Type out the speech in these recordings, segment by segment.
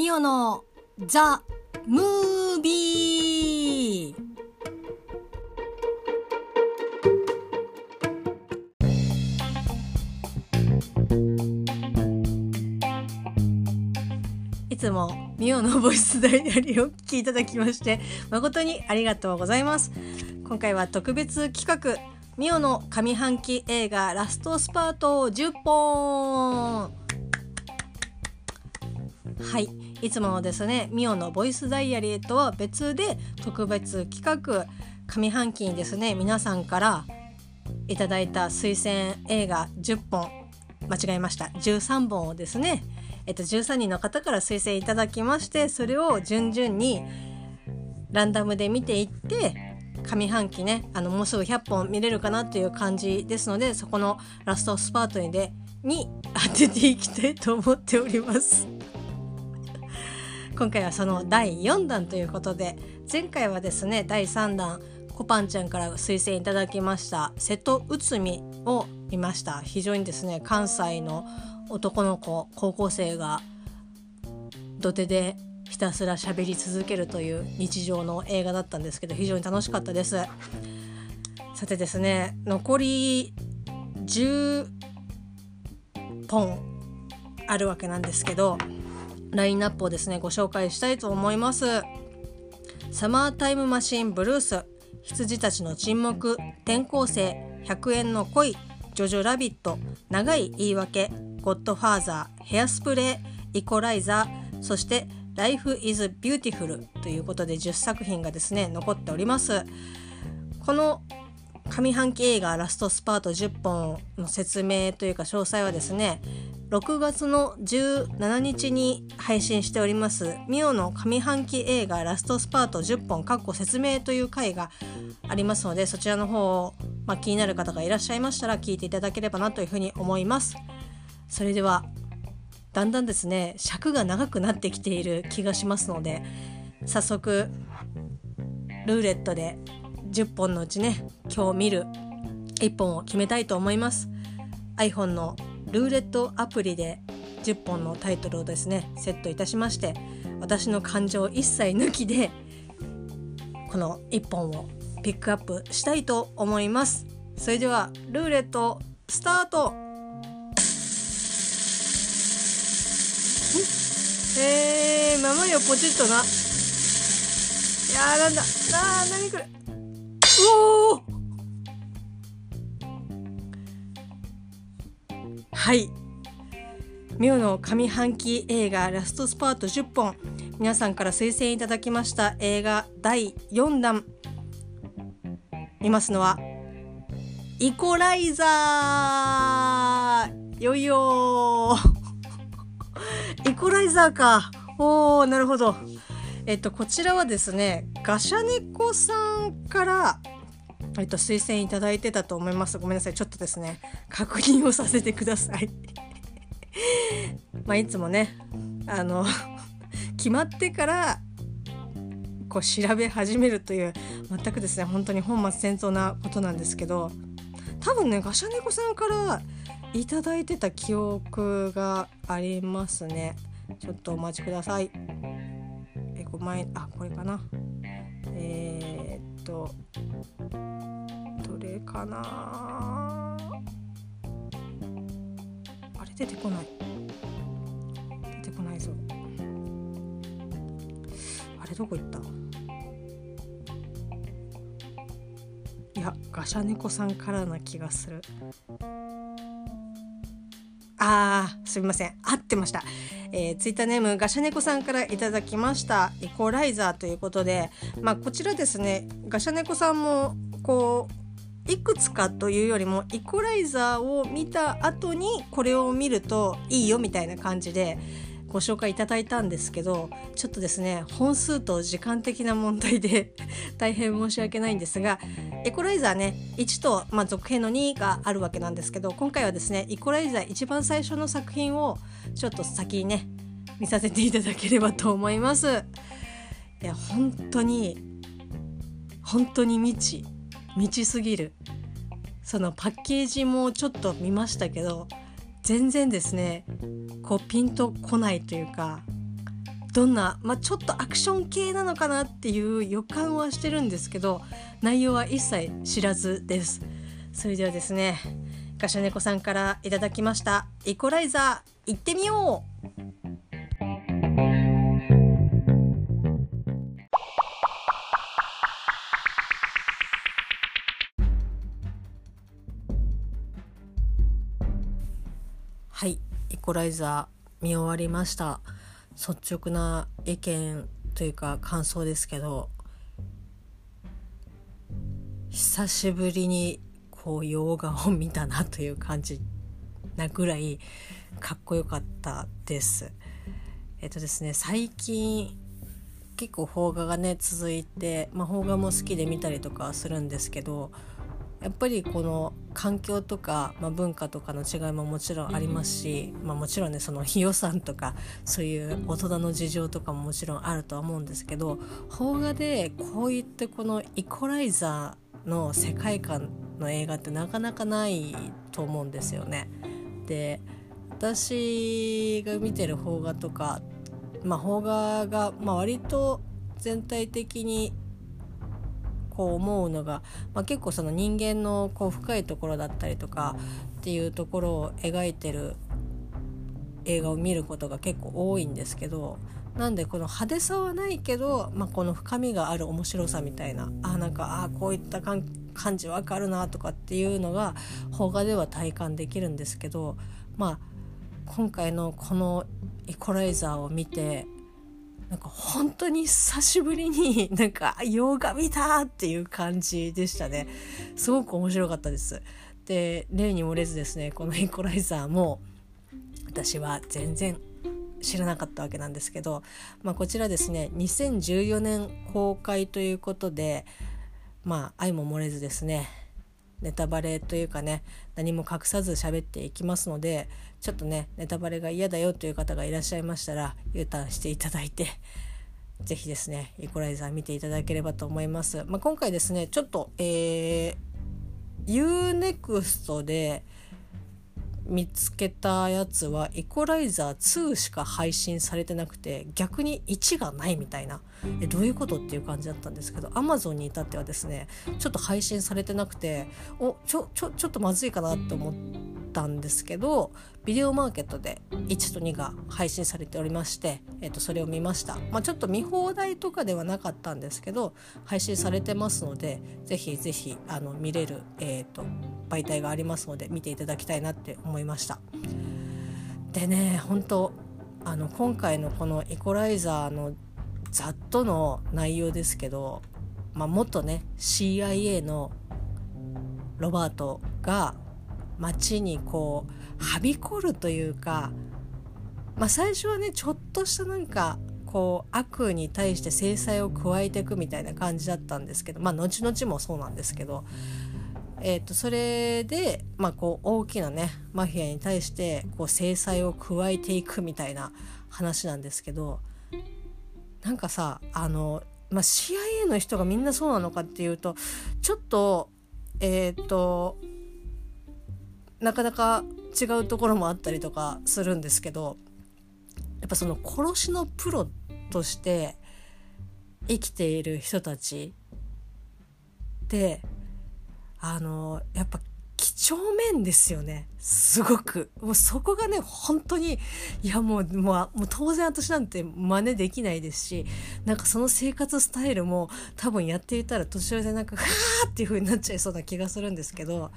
ミオのザ・ムービー。いつもミオのボイスダイアリーをお聞きいただきまして誠にありがとうございます。今回は特別企画ミオの上半期映画ラストスパート10本。はい。いつものですねミオのボイスダイアリーとは別で特別企画上半期にですね皆さんからいただいた推薦映画10本間違えました13本をですねえっと、13人の方から推薦いただきましてそれを順々にランダムで見ていって上半期ねあのもうすぐ100本見れるかなという感じですのでそこのラストスパートにでに当てていきたいと思っております。今回はその第4弾ということで前回はですね第3弾コパンちゃんから推薦いただきました瀬戸内海を見ました。非常にですね関西の男の子高校生が土手でひたすら喋り続けるという日常の映画だったんですけど非常に楽しかったです。さてですね残り10本あるわけなんですけどラインナップをですねご紹介したいと思います。サマータイムマシンブルース羊たちの沈黙転校生100円の恋ジョジョラビット長い言い訳ゴッドファーザーヘアスプレーイコライザーそしてライフイズビューティフルということで10作品がですね残っております。この上半期映画ラストスパート10本の説明というか詳細はですね6月の17日に配信しておりますミオの上半期映画ラストスパート10本かっこ説明という回がありますのでそちらの方を、まあ、気になる方がいらっしゃいましたら聞いていただければなというふうに思います。それではだんだんですね尺が長くなってきている気がしますので早速ルーレットで10本のうちね今日見る1本を決めたいと思います。iPhone のルーレットアプリで10本のタイトルをですねセットいたしまして私の感情一切抜きでこの1本をピックアップしたいと思います。それではルーレットスタート。えー、ママよポチッとな。いやーなんだ。あー何これ。おおはい。ミオの上半期映画ラストスパート10本。皆さんから推薦いただきました映画第4弾。見ますのはイコライザー。よいよ イコライザーか。おーなるほど。えっとこちらはですねガシャネコさんからえっと推薦いただいてたと思います。ごめんなさい。ちょっとですね。確認をさせてください。まあいつもねあの 決まってからこう調べ始めるという全くですね本当に本末転倒なことなんですけど多分ねガシャネコさんからいただいてた記憶がありますね。ちょっとお待ちください。えこ前あこれかな、とどれかなあれ出てこない。出てこないぞ。あれどこ行った？いやガシャネコさんからな気がする。あーすみません。合ってました、えー、ツイッターネームガシャネコさんからいただきました。イコライザーということで。まあこちらですね。ガシャネコさんもこういくつかというよりもイコライザーを見た後にこれを見るといいよみたいな感じで。ご紹介いただいたんですけどちょっとですね本数と時間的な問題で 大変申し訳ないんですがエコライザーね1と、まあ、続編の2があるわけなんですけど今回はですねイコライザー一番最初の作品をちょっと先にね見させていただければと思います。いや本当に本当に未知未知すぎる。そのパッケージもちょっと見ましたけど全然ですねこうピンとこないというかどんな、まあ、ちょっとアクション系なのかなっていう予感はしてるんですけど内容は一切知らずです。それではですねガシャネコさんからいただきましたイコライザー行ってみよう。コライザー見終わりました率直な意見というか感想ですけど久しぶりにこう洋画を見たなという感じなぐらいかっこよかったです。えっとですね最近結構邦画がね続いて、まあ、邦画も好きで見たりとかするんですけどやっぱりこの環境とか、まあ、文化とかの違いももちろんありますし、まあ、もちろんねその予算とかそういう大人の事情とかももちろんあるとは思うんですけど邦画でこういったこのイコライザーの世界観の映画ってなかなかないと思うんですよね。で私が見てる邦画とか、まあ、邦画が、まあ、割と全体的にこう思うのが、まあ、結構その人間のこう深いところだったりとかっていうところを描いてる映画を見ることが結構多いんですけどなんでこの派手さはないけど、まあ、この深みがある面白さみたいなあなんかあこういった感じわかるなとかっていうのが邦画では体感できるんですけどまあ今回のこのイコライザーを見てなんか本当に久しぶりに なんか洋画見たっていう感じでしたね。すごく面白かったです。で例に漏れずですねこのイコライザーも私は全然知らなかったわけなんですけど、まあ、こちらですね2014年公開ということでまあ愛も漏れずですねネタバレというかね何も隠さず喋っていきますのでちょっとねネタバレが嫌だよという方がいらっしゃいましたら U ターンしていただいて 是非ですねイコライザー見ていただければと思います。まあ、今回ですねちょっと、えー、UNEXT で見つけたやつはイコライザー2しか配信されてなくて逆に1がないみたいな。えどういうことっていう感じだったんですけど Amazon に至ってはですねちょっと配信されてなくておちょちょちょっとまずいかなって思ってたんですけどビデオマーケットで1と2が配信されておりまして、えー、とそれを見ました、まあ、ちょっと見放題とかではなかったんですけど配信されてますのでぜひぜひあの見れる、えーと、媒体がありますので見ていただきたいなって思いました。でね本当あの今回のこのイコライザーのざっとの内容ですけど、まあ、元ね CIA のロバートが街にこうはびこるというか、まあ、最初はねちょっとしたなんかこう悪に対して制裁を加えていくみたいな感じだったんですけどまあ後々もそうなんですけど、えー、とそれで、まあ、こう大きなねマフィアに対してこう制裁を加えていくみたいな話なんですけどなんかさあの、まあ、CIA の人がみんなそうなのかっていうとちょっとえっ、ー、となかなか違うところもあったりとかするんですけどやっぱその殺しのプロとして生きている人たちってあのやっぱ几帳面ですよね。すごく。もうそこがね本当にいやもうもう当然私なんて真似できないですしなんかその生活スタイルも多分やっていたら年寄りでなんかふわーっていう風になっちゃいそうな気がするんですけど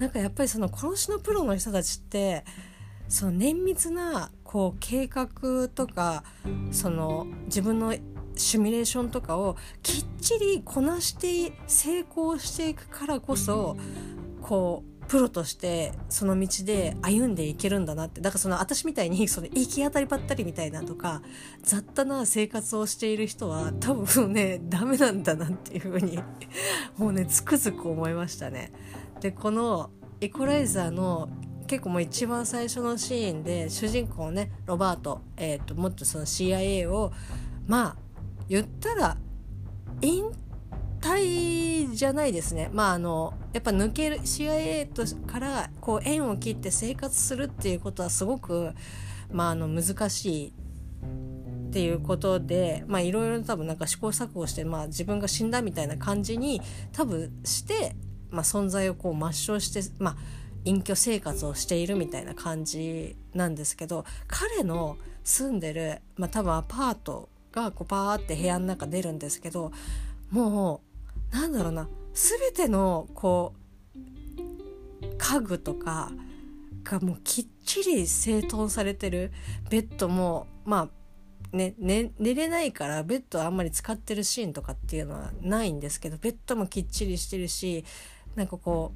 なんかやっぱりその殺しのプロの人たちってその綿密なこう計画とかその自分のシミュレーションとかをきっちりこなして成功していくからこそこうプロとしてその道で歩んでいけるんだなってだからその私みたいにその行き当たりばったりみたいなとか雑多な生活をしている人は多分ねダメなんだなっていうふうにもうねつくづく思いましたね。でこのイコライザーの結構もう一番最初のシーンで主人公ねロバート、えーと、もっとその CIA をまあ言ったら引退じゃないですね。まああのやっぱ抜ける CIA とからこう縁を切って生活するっていうことはすごくまああの難しいっていうことでまあいろいろ多分なんか試行錯誤して、まあ、自分が死んだみたいな感じに多分して、まあ、存在をこう抹消してまあ隠居生活をしているみたいな感じなんですけど彼の住んでる、まあ、多分アパートがこうパーって部屋の中出るんですけどもうなんだろうな全てのこう家具とかがもうきっちり整頓されてるベッドもまあね、ね、寝れないからベッドあんまり使ってるシーンとかっていうのはないんですけどベッドもきっちりしてるしなんかこ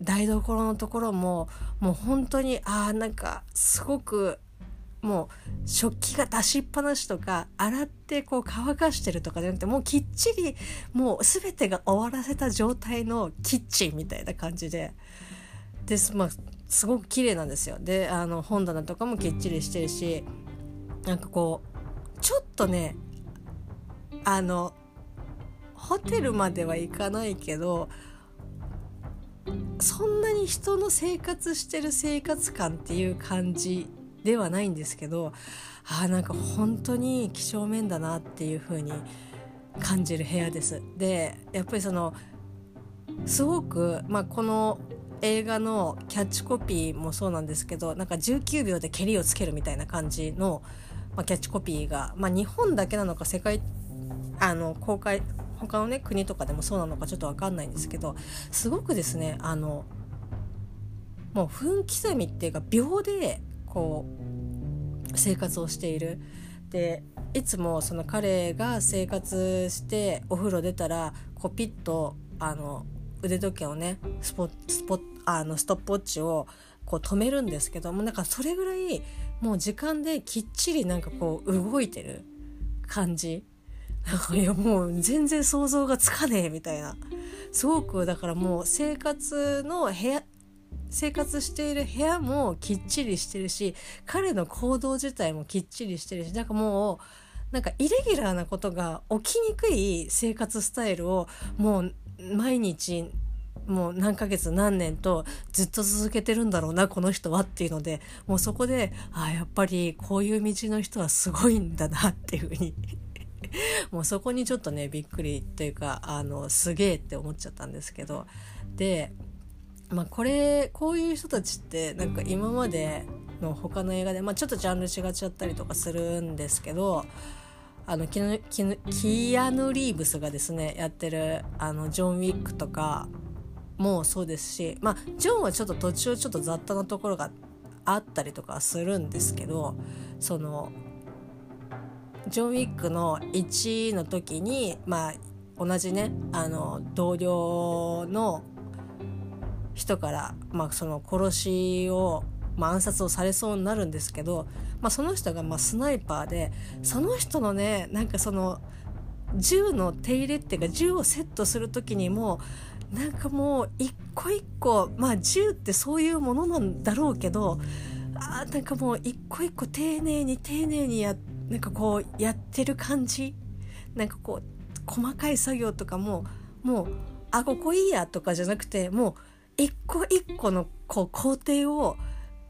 う台所のところももう本当にああなんかすごくもう食器が出しっぱなしとか洗ってこう乾かしてるとかじゃなくてもうきっちりもう全てが終わらせた状態のキッチンみたいな感じでです、まあ、すごく綺麗なんですよ。であの本棚とかもきっちりしてるしなんかこうちょっとねあのホテルまでは行かないけどそんなに人の生活してる生活感っていう感じではないんですけどあなんか本当に几帳面だなっていう風に感じる部屋です。でやっぱりそのすごく、まあ、この映画のキャッチコピーもそうなんですけどなんか19秒でけりをつけるみたいな感じの、まあ、キャッチコピーが、まあ、日本だけなのか世界あの公開他のね国とかでもそうなのかちょっと分かんないんですけどすごくですねあのもう分刻みっていうか秒でこう生活をしている。でいつもその彼が生活してお風呂出たらこうピッとあの腕時計をねスポスポあのストップウォッチをこう止めるんですけどもなんかそれぐらいもう時間できっちりなんかこう動いてる感じいやもう全然想像がつかねえみたいな。すごくだからもう生活の部屋生活している部屋もきっちりしてるし彼の行動自体もきっちりしてるしなんかもうなんかイレギュラーなことが起きにくい生活スタイルをもう毎日もう何ヶ月何年とずっと続けてるんだろうなこの人はっていうのでもうそこであやっぱりこういう道の人はすごいんだなっていうふうにもうそこにちょっとねびっくりっていうかあのすげえって思っちゃったんですけど。でまあこれこういう人たちってなんか今までの他の映画で、まあ、ちょっとジャンル違っちゃったりとかするんですけどあのキキアヌ・リーブスがですねやってるあのジョン・ウィックとかもそうですしまあジョンはちょっと途中ちょっと雑多なところがあったりとかするんですけどそのジョン・ウィックの1の時にまあ同じねあの同僚の人から、まあ、その殺しを、まあ、暗殺をされそうになるんですけど、まあ、その人がまあスナイパーでその人のねなんかその銃の手入れっていうか銃をセットする時にもなんかもう一個一個まあ銃ってそういうものなんだろうけどあなんかもう一個一個丁寧に丁寧にやってなんかこうやってる感じなんかこう細かい作業とかももうあここいいやとかじゃなくてもう一個一個のこう工程を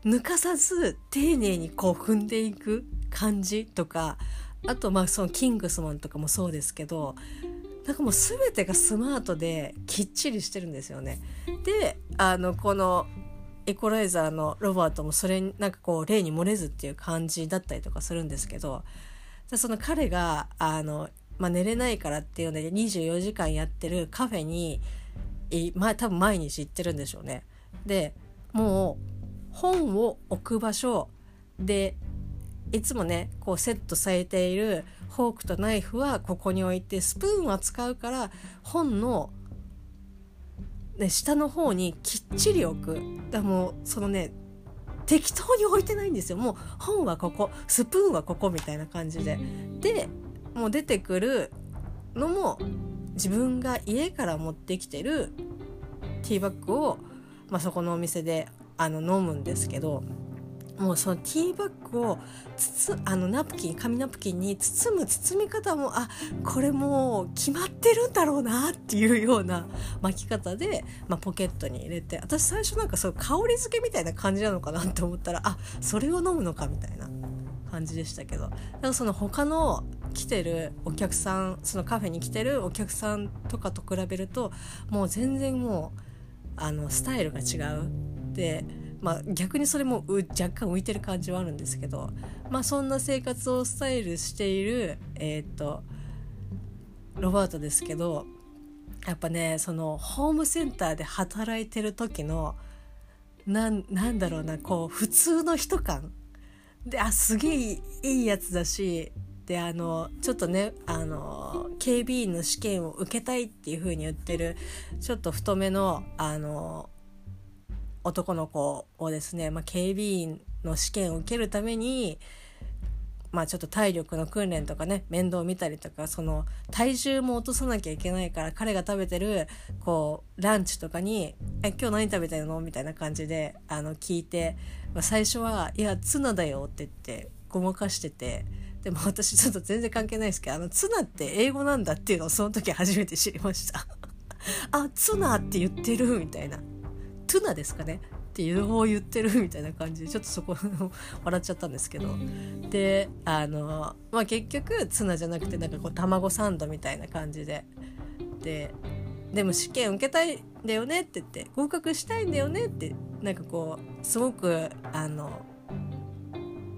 抜かさず丁寧にこう踏んでいく感じとかあとまあそのキングスマンとかもそうですけどなんかもう全てがスマートできっちりしてるんですよね。であのこのエコライザーのロバートもそれなんかこう例に漏れずっていう感じだったりとかするんですけどその彼があの、まあ、寝れないからっていうので24時間やってるカフェにま、多分毎日行ってるんでしょうね。でもう本を置く場所でいつもねこうセットされているフォークとナイフはここに置いてスプーンは使うから本の、ね、下の方にきっちり置く。だもうそのね適当に置いてないんですよもう本はここスプーンはここみたいな感じででもう出てくるのも自分が家から持ってきてるティーバッグを、まあ、そこのお店であの飲むんですけどもうそのティーバッグをつつあのナプキン紙ナプキンに包む包み方もあこれもう決まってるんだろうなっていうような巻き方で、まあ、ポケットに入れて私最初なんかそう香り付けみたいな感じなのかなって思ったらあそれを飲むのかみたいな感じでしたけど。だかその他の来てるお客さんそのカフェに来てるお客さんとかと比べるともう全然もうあのスタイルが違う。で、まあ、逆にそれも若干浮いてる感じはあるんですけど、まあ、そんな生活をスタイルしている、えー、っとロバートですけどやっぱねそのホームセンターで働いてる時のなんなんだろうなこう普通の人感。であすげえいいやつだしであのちょっとねあの警備員の試験を受けたいっていう風に言ってるちょっと太めのあの男の子をですね、まあ、警備員の試験を受けるためにまあちょっと体力の訓練とかね面倒を見たりとかその体重も落とさなきゃいけないから彼が食べてるこうランチとかに「え今日何食べてるの?」みたいな感じであの聞いて、まあ、最初は「いやツナだよ」って言ってごまかしてて。でも私ちょっと全然関係ないですけどあのツナって英語なんだっていうのをその時初めて知りましたあツナって言ってるみたいなトゥナですかね？っていう方を言ってるみたいな感じでちょっとそこ笑っちゃったんですけど。であの、まあ、結局ツナじゃなくてなんかこう卵サンドみたいな感じで。ででも試験受けたいんだよねって言って合格したいんだよねってなんかこうすごくあの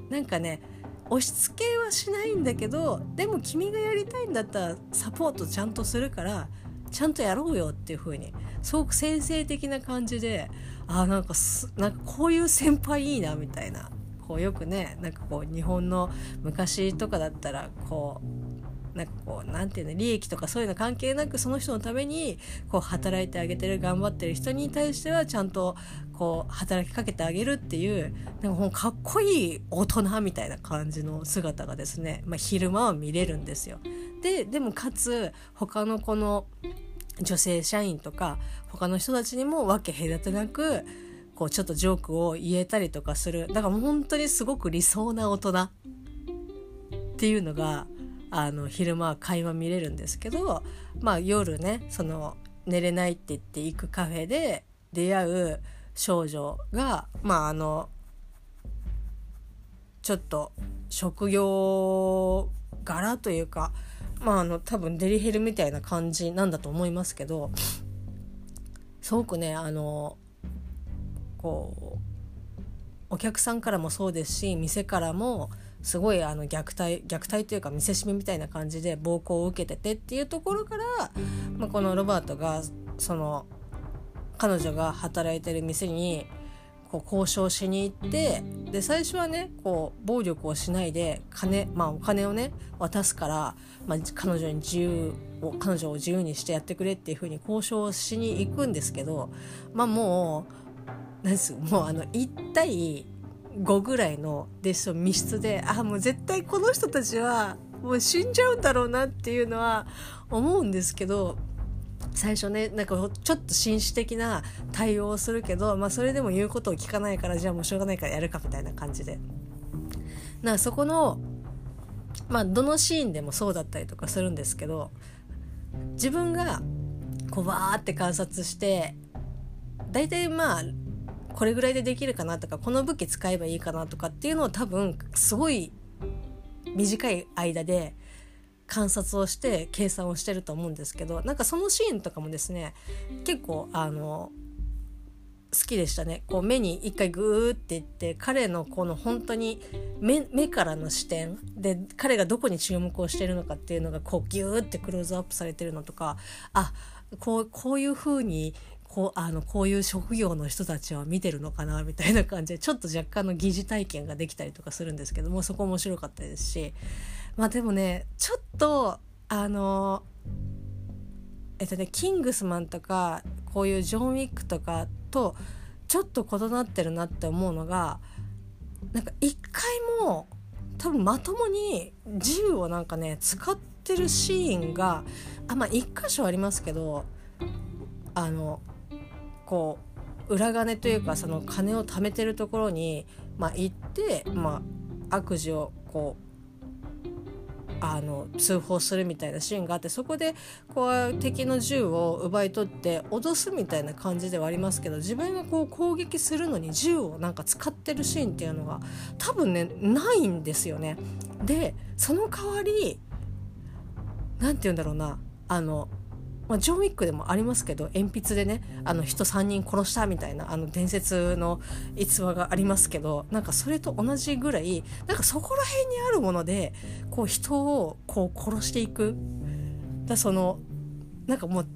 なんかね押し付けはしないんだけどでも君がやりたいんだったらサポートちゃんとするからちゃんとやろうよっていう風にすごく先生的な感じであなんかなんかこういう先輩いいなみたいなこうよくねなんかこう日本の昔とかだったらこうなんかこうなんていうの利益とかそういうの関係なくその人のためにこう働いてあげてる頑張ってる人に対してはちゃんとこう働きかけてあげるっていうなんかもうかっこいい大人みたいな感じの姿がですね、まあ、昼間は見れるんですよ。ででもかつ他のこの女性社員とか他の人たちにも分け隔てなくこうちょっとジョークを言えたりとかする。だから本当にすごく理想な大人っていうのがあの昼間は会話見れるんですけど、まあ、夜ねその寝れないって言って行くカフェで出会う少女がまああのちょっと職業柄というかまああの多分デリヘルみたいな感じなんだと思いますけどすごくねあのこうお客さんからもそうですし店からもすごいあの虐待虐待というか見せしめみたいな感じで暴行を受けててっていうところから、まあ、このロバートがその彼女が働いてる店にこう交渉しに行ってで最初はねこう暴力をしないで金、まあ、お金をね渡すから、まあ、彼女に自由を彼女を自由にしてやってくれっていうふうに交渉しに行くんですけどまあもうなんですもうあの1対5ぐらいの弟子と密室であもう絶対この人たちはもう死んじゃうんだろうなっていうのは思うんですけど最初ねなんかちょっと紳士的な対応をするけど、まあ、それでも言うことを聞かないからじゃあもうしょうがないからやるかみたいな感じで。なそこのまあどのシーンでもそうだったりとかするんですけど自分がこうわーって観察して大体まあこれぐらいでできるかなとかこの武器使えばいいかなとかっていうのを多分すごい短い間で観察をして計算をしてると思うんですけどなんかそのシーンとかもですね結構あの好きでしたね。こう目に一回グーっていって彼のこの本当に目目からの視点で彼がどこに注目をしてるのかっていうのがこうギューってクローズアップされてるのとかあこうこういう風にこうあのこういう職業の人たちは見てるのかなみたいな感じでちょっと若干の疑似体験ができたりとかするんですけどもそこ面白かったですしまあでもねちょっとあのえっとねキングスマンとかこういうジョン・ウィックとかとちょっと異なってるなって思うのがなんか一回も多分まともに銃をなんかね使ってるシーンがあまあ一箇所ありますけどあのこう裏金というかその金を貯めてるところに、まあ、行って、まあ、悪事をこうあの通報するみたいなシーンがあってそこでこう敵の銃を奪い取って脅すみたいな感じではありますけど自分がこう攻撃するのに銃をなんか使ってるシーンっていうのが多分ねないんですよね。でその代わり何て言うんだろうなあのまあ、ジョン・ウィックでもありますけど鉛筆でねあの人3人殺したみたいなあの伝説の逸話がありますけどなんかそれと同じぐらいなんかそこら辺にあるものでこう人をこう殺していくだそのなんかもう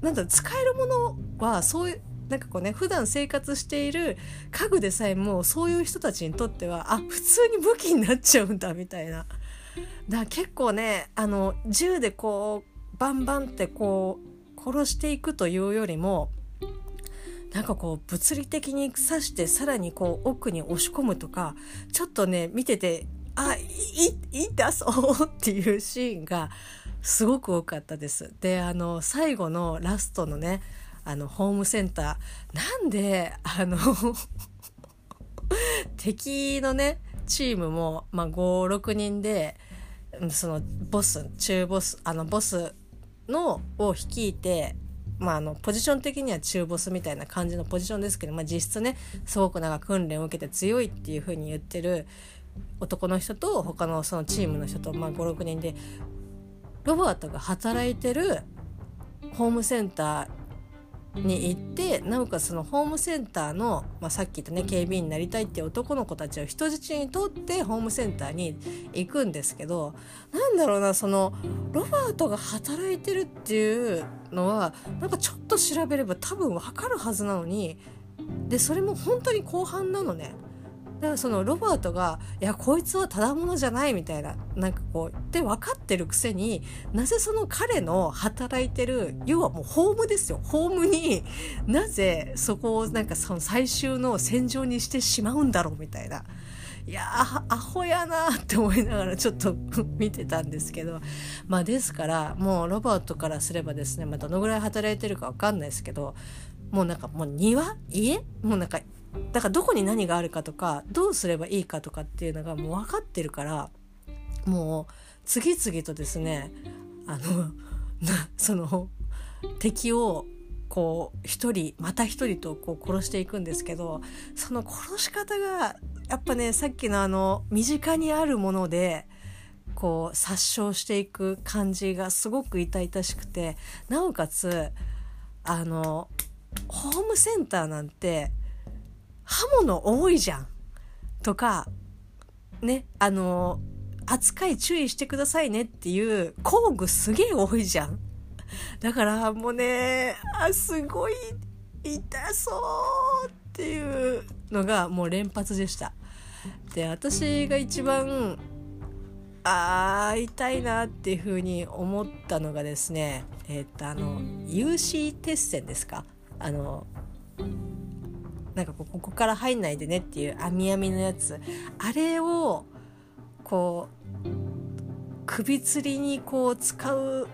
なんだ使えるものはそういうなんかこうね普段生活している家具でさえもそういう人たちにとってはあ普通に武器になっちゃうんだみたいな。だ結構ねあの銃でこうバンバンってこう殺していくというよりもなんかこう物理的に刺してさらにこう奥に押し込むとかちょっとね見ててあいい痛そうっていうシーンがすごく多かったです。であの最後のラストのねあのホームセンターなんであの 敵のねチームも、まあ、56人でそのボス中ボスあのボスのを率いてまあ、あのポジション的には中ボスみたいな感じのポジションですけど、まあ、実質ねすごくなんか訓練を受けて強いっていうふうに言ってる男の人と他のそのチームの人と、まあ、56人でロバートが働いてるホームセンターに行ってなおかつそのホームセンターの、まあ、さっき言ったね警備員になりたいっていう男の子たちを人質にとってホームセンターに行くんですけどなんだろうなそのロバートが働いてるっていうのはなんかちょっと調べれば多分わかるはずなのにでそれも本当に後半なのね。だからそのロバートが「いやこいつはただ者じゃない」みたいななんかこうで分かってるくせになぜその彼の働いてる要はもうホームですよ。ホームになぜそこをなんかその最終の戦場にしてしまうんだろうみたいな。いやアホやなって思いながらちょっと 見てたんですけど。まあですからもうロバートからすればですね、まあ、どのぐらい働いてるか分かんないですけどもうなんかもう庭？家？もうなんかだからどこに何があるかとかどうすればいいかとかっていうのがもう分かってるからもう次々とですねあの その敵をこう一人また一人とこう殺していくんですけどその殺し方がやっぱねさっきのあの身近にあるものでこう殺傷していく感じがすごく痛々しくてなおかつあのホームセンターなんて刃物多いじゃん。とかねあの扱い注意してくださいねっていう工具すげえ多いじゃん。だからもうねあすごい痛そうっていうのがもう連発でした。で私が一番あー痛いなっていうふうに思ったのがですねえっ、とあの有刺鉄線ですか？あのなんかここから入んないでねっていう網網のやつあれをこう首吊りにこう使う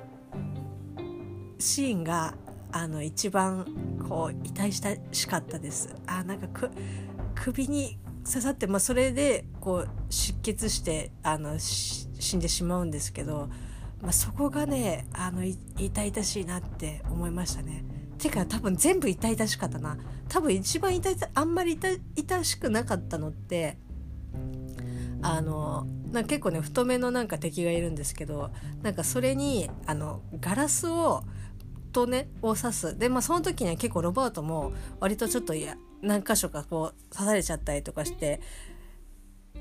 シーンがあの一番こう痛々しかったです。あなんかく首に刺さって、まあ、それでこう出血してあの死んでしまうんですけど、まあ、そこがねあの痛々しいなって思いましたね。てか多分全部痛々しかったな。多分一番痛々あんまり痛しくなかったのってあのなんか結構ね太めのなんか敵がいるんですけどなんかそれにあのガラスをとねを刺す。でまあその時には結構ロバートも割とちょっといや何箇所かこう刺されちゃったりとかして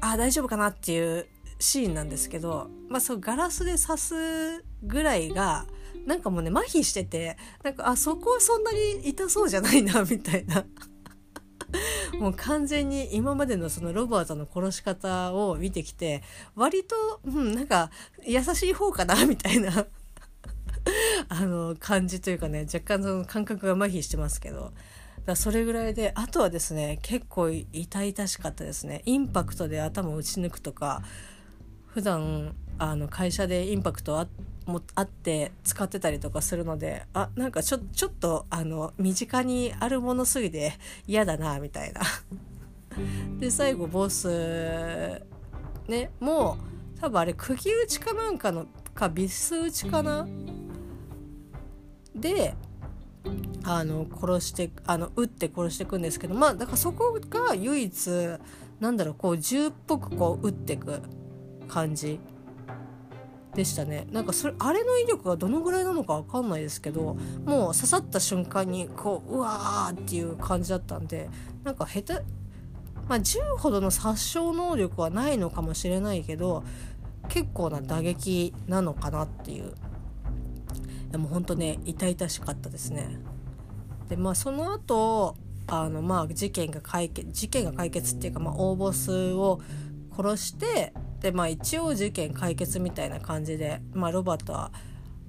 ああ大丈夫かなっていうシーンなんですけど、まあ、そうガラスで刺すぐらいがなんかもうね麻痺しててなんかあそこはそんなに痛そうじゃないな みたいな。もう完全に今までのそのロバートの殺し方を見てきて割と、うん、なんか優しい方かな みたいな。あの感じというかね若干その感覚が麻痺してますけど。だそれぐらいであとはですね結構痛々しかったですね。インパクトで頭を打ち抜くとか普段あの会社でインパクトあもあって使ってたりとかするのであなんかちょちょっとあの身近にあるものすぎて嫌だなみたいな。で最後ボスねもう多分あれ釘打ちかなんかのかビス打ちかな？であの殺してあの撃って殺していくんですけどまあだからそこが唯一なんだろうこう銃っぽくこう撃っていく感じでしたね。なんかそれあれの威力がどのぐらいなのか分かんないですけどもう刺さった瞬間にこううわーっていう感じだったんでなんか下手まあ銃ほどの殺傷能力はないのかもしれないけど結構な打撃なのかなっていう。でも本当ね痛々しかったですね。でまあその後あのまあ事件が解決事件が解決っていうか、まあ、大ボスを殺してでまあ一応事件解決みたいな感じで、まあ、ロバートは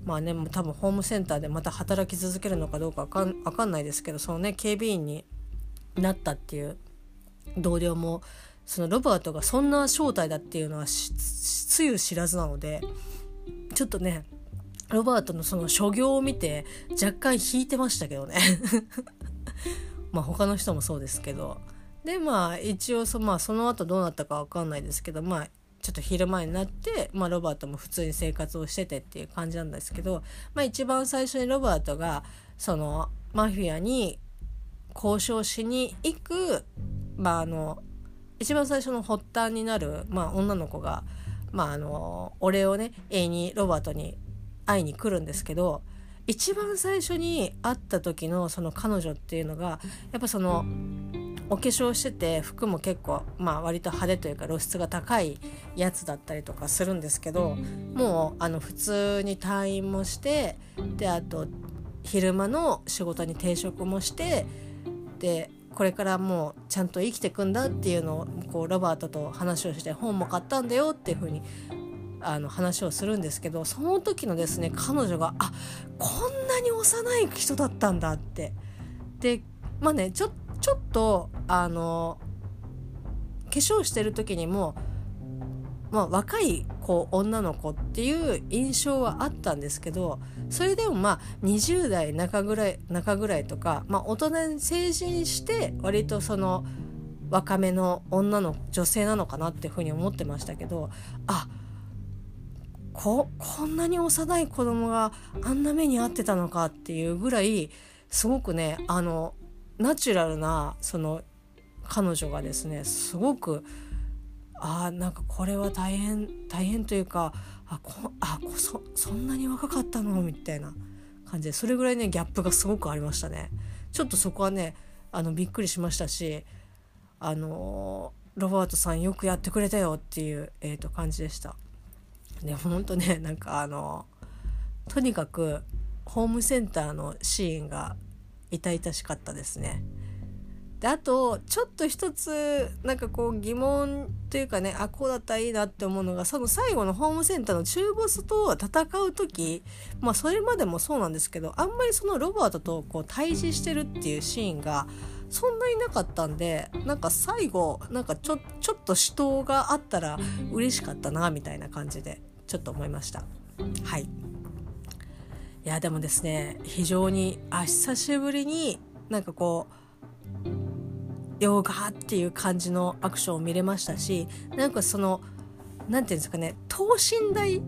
まあね多分ホームセンターでまた働き続けるのかどうか分かんかんないですけどそのね警備員になったっていう同僚もそのロバートがそんな正体だっていうのはつゆ知らずなのでちょっとねロバートのその所業を見て若干引いてましたけどね。まあ他の人もそうですけど。でまあ一応そ,、まあ、その後どうなったか分かんないですけどまあちょっと昼前になって、まあ、ロバートも普通に生活をしててっていう感じなんですけど、まあ、一番最初にロバートがそのマフィアに交渉しに行く、まあ、あの一番最初の発端になる、まあ、女の子が、まあ、あのお礼をね永遠にロバートに会いに来るんですけど一番最初に会った時のその彼女っていうのがやっぱそのお化粧してて服も結構まあ割と派手というか露出が高いやつだったりとかするんですけどもうあの普通に退院もしてであと昼間の仕事に定職もしてでこれからもうちゃんと生きていくんだっていうのをこうロバートと話をして本も買ったんだよっていうふうにあの話をするんですけどその時のですね彼女があこんなに幼い人だったんだって。でまあねちょちょっとあの化粧してる時にも、まあ、若い子女の子っていう印象はあったんですけどそれでもまあ20代中ぐらい中ぐらいとか、まあ、大人に成人して割とその若めの女の女性なのかなっていうふうに思ってましたけどあここんなに幼い子供があんな目に遭ってたのかっていうぐらいすごくねあのナチュラルなその彼女がですねすごくあなんかこれは大変大変というかあこあこそそんなに若かったのみたいな感じでそれぐらいねギャップがすごくありましたね。ちょっとそこはねあのびっくりしましたしあのロバートさんよくやってくれたよっていう、えー、と感じでした。ねほんとねなんかあのとにかくホームセンターのシーンが痛々しかったですね。であとちょっと一つなんかこう疑問というかねあこうだったらいいなって思うのがその最後のホームセンターの中ボスと戦う時まあそれまでもそうなんですけどあんまりそのロバートとこう対峙してるっていうシーンがそんなになかったんでなんか最後なんかちょちょっと死闘があったら嬉しかったなみたいな感じでちょっと思いました。はいいやでもですね非常にあ久しぶりになんかこうヨガっていう感じのアクションを見れましたしなんかその何て言うんですかね等身大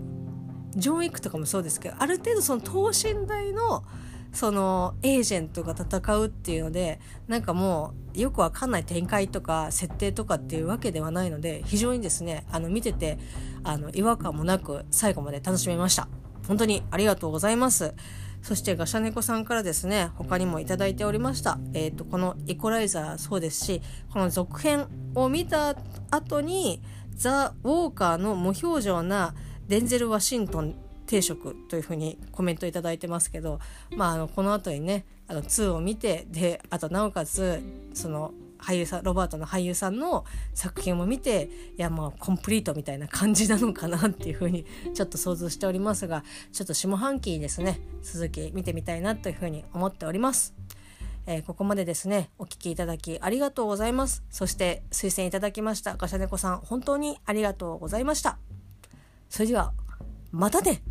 ジョン・ウィックとかもそうですけどある程度その等身大のそのエージェントが戦うっていうのでなんかもうよくわかんない展開とか設定とかっていうわけではないので非常にですねあの見ててあの違和感もなく最後まで楽しめました。本当にありがとうございます。そしてガシャネコさんからですね、他にもいただいておりました。えっ、ー、と、このイコライザーそうですし、この続編を見た後に、ザ・ウォーカーの無表情なデンゼル・ワシントン定食というふうにコメントいただいてますけど、まあ、あのこの後にねあの2を見てであとなおかつその俳優さんロバートの俳優さんの作品を見ていやまあコンプリートみたいな感じなのかなっていうふうに ちょっと想像しておりますがちょっと下半期にですね続き見てみたいなというふうに思っております。えー、ここまでですねお聴きいただきありがとうございますそして推薦いただきましたガシャネコさん本当にありがとうございましたそれではまたね